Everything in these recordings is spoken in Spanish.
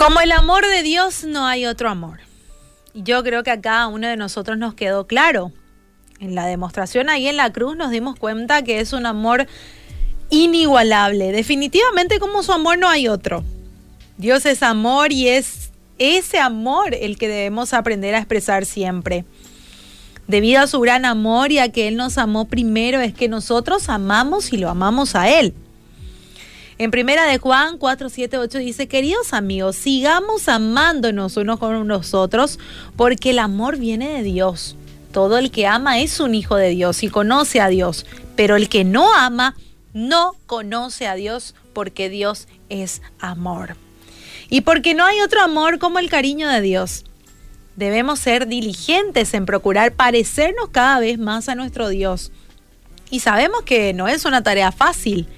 Como el amor de Dios no hay otro amor. Yo creo que a cada uno de nosotros nos quedó claro. En la demostración ahí en la cruz nos dimos cuenta que es un amor inigualable. Definitivamente como su amor no hay otro. Dios es amor y es ese amor el que debemos aprender a expresar siempre. Debido a su gran amor y a que Él nos amó primero, es que nosotros amamos y lo amamos a Él. En primera de Juan 4, 7, 8 dice, queridos amigos, sigamos amándonos unos con los otros, porque el amor viene de Dios. Todo el que ama es un hijo de Dios y conoce a Dios, pero el que no ama no conoce a Dios porque Dios es amor. Y porque no hay otro amor como el cariño de Dios. Debemos ser diligentes en procurar parecernos cada vez más a nuestro Dios. Y sabemos que no es una tarea fácil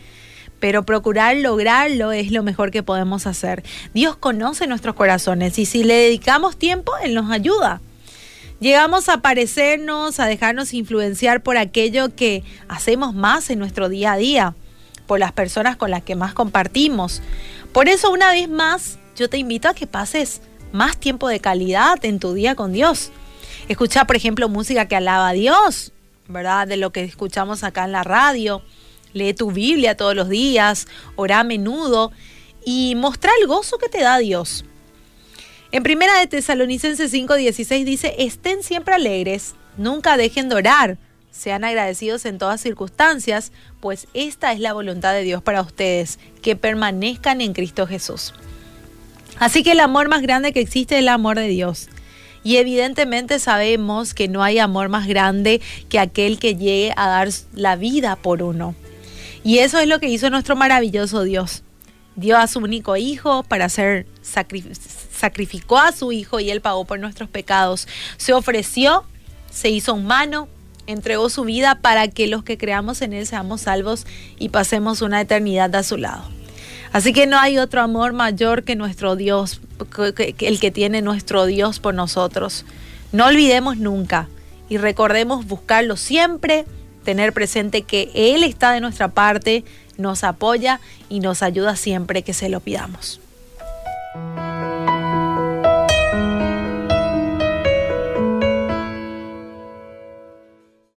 pero procurar lograrlo es lo mejor que podemos hacer. Dios conoce nuestros corazones y si le dedicamos tiempo, Él nos ayuda. Llegamos a parecernos, a dejarnos influenciar por aquello que hacemos más en nuestro día a día, por las personas con las que más compartimos. Por eso, una vez más, yo te invito a que pases más tiempo de calidad en tu día con Dios. Escucha, por ejemplo, música que alaba a Dios, ¿verdad? De lo que escuchamos acá en la radio lee tu Biblia todos los días, ora a menudo y mostra el gozo que te da Dios. En primera de Tesalonicenses 5:16 dice, estén siempre alegres, nunca dejen de orar, sean agradecidos en todas circunstancias, pues esta es la voluntad de Dios para ustedes, que permanezcan en Cristo Jesús. Así que el amor más grande que existe es el amor de Dios. Y evidentemente sabemos que no hay amor más grande que aquel que llegue a dar la vida por uno. Y eso es lo que hizo nuestro maravilloso Dios. Dio a su único hijo para ser sacrificó a su hijo y él pagó por nuestros pecados. Se ofreció, se hizo humano, entregó su vida para que los que creamos en él seamos salvos y pasemos una eternidad a su lado. Así que no hay otro amor mayor que nuestro Dios, el que tiene nuestro Dios por nosotros. No olvidemos nunca y recordemos buscarlo siempre tener presente que Él está de nuestra parte, nos apoya y nos ayuda siempre que se lo pidamos.